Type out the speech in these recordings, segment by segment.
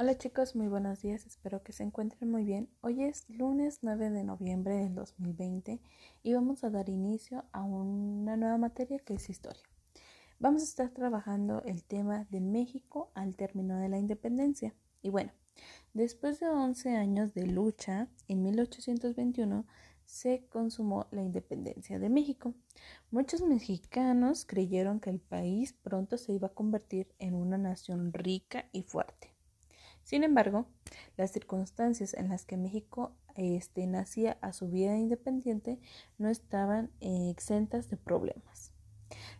Hola chicos, muy buenos días, espero que se encuentren muy bien. Hoy es lunes 9 de noviembre del 2020 y vamos a dar inicio a una nueva materia que es historia. Vamos a estar trabajando el tema de México al término de la independencia. Y bueno, después de 11 años de lucha, en 1821 se consumó la independencia de México. Muchos mexicanos creyeron que el país pronto se iba a convertir en una nación rica y fuerte. Sin embargo, las circunstancias en las que México este, nacía a su vida independiente no estaban eh, exentas de problemas.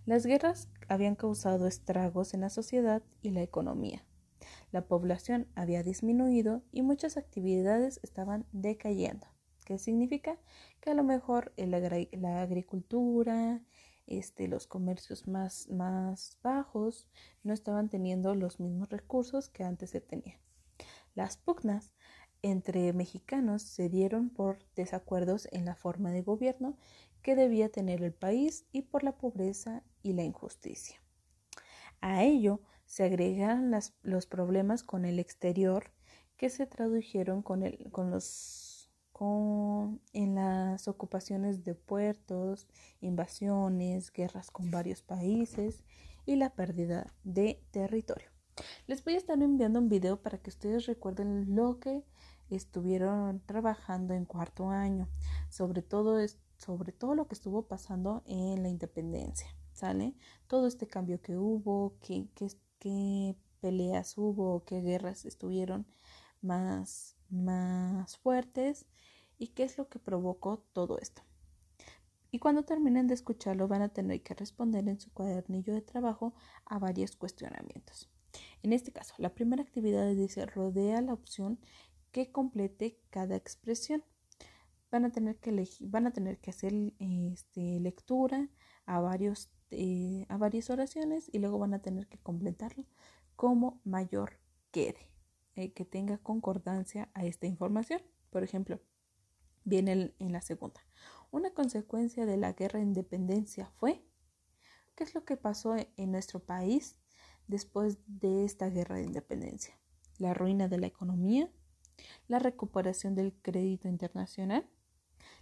Las guerras habían causado estragos en la sociedad y la economía. La población había disminuido y muchas actividades estaban decayendo. ¿Qué significa? Que a lo mejor la agricultura, este, los comercios más, más bajos no estaban teniendo los mismos recursos que antes se tenían. Las pugnas entre mexicanos se dieron por desacuerdos en la forma de gobierno que debía tener el país y por la pobreza y la injusticia. A ello se agregan los problemas con el exterior que se tradujeron con los, en las ocupaciones de puertos, invasiones, guerras con varios países y la pérdida de territorio. Les voy a estar enviando un video para que ustedes recuerden lo que estuvieron trabajando en cuarto año, sobre todo, sobre todo lo que estuvo pasando en la independencia, ¿sale? Todo este cambio que hubo, qué, qué, peleas hubo, qué guerras estuvieron más, más fuertes y qué es lo que provocó todo esto. Y cuando terminen de escucharlo van a tener que responder en su cuadernillo de trabajo a varios cuestionamientos. En este caso, la primera actividad dice rodea la opción que complete cada expresión. Van a tener que elegir, van a tener que hacer este, lectura a varios eh, a varias oraciones y luego van a tener que completarlo como mayor quede, eh, que tenga concordancia a esta información. Por ejemplo, viene en la segunda. Una consecuencia de la guerra de independencia fue, ¿qué es lo que pasó en nuestro país después de esta guerra de independencia, la ruina de la economía, la recuperación del crédito internacional,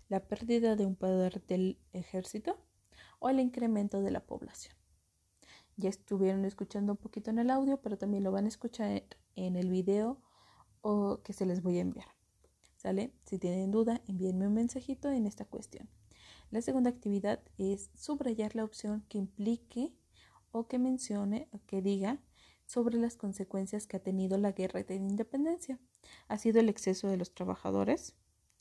la pérdida de un poder del ejército o el incremento de la población. Ya estuvieron escuchando un poquito en el audio, pero también lo van a escuchar en el video o que se les voy a enviar. ¿Sale? Si tienen duda, envíenme un mensajito en esta cuestión. La segunda actividad es subrayar la opción que implique o que mencione o que diga sobre las consecuencias que ha tenido la guerra de independencia. Ha sido el exceso de los trabajadores,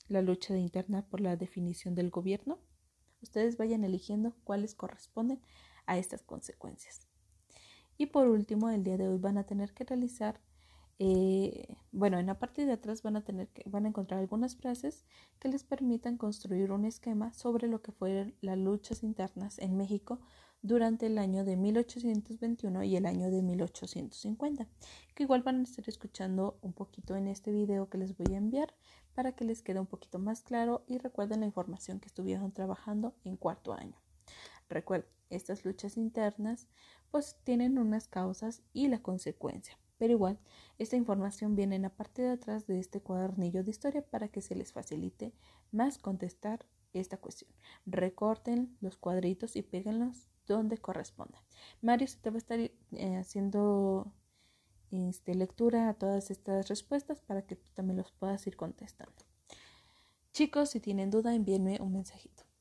la lucha de interna por la definición del gobierno. Ustedes vayan eligiendo cuáles corresponden a estas consecuencias. Y por último, el día de hoy van a tener que realizar, eh, bueno, en la parte de atrás van a tener que, van a encontrar algunas frases que les permitan construir un esquema sobre lo que fueron las luchas internas en México durante el año de 1821 y el año de 1850, que igual van a estar escuchando un poquito en este video que les voy a enviar para que les quede un poquito más claro y recuerden la información que estuvieron trabajando en cuarto año. Recuerden, estas luchas internas pues tienen unas causas y la consecuencia, pero igual esta información viene en la parte de atrás de este cuadernillo de historia para que se les facilite más contestar esta cuestión. Recorten los cuadritos y péguenlos donde corresponda. Mario se te va a estar eh, haciendo este, lectura a todas estas respuestas para que tú también los puedas ir contestando. Chicos, si tienen duda, envíenme un mensajito.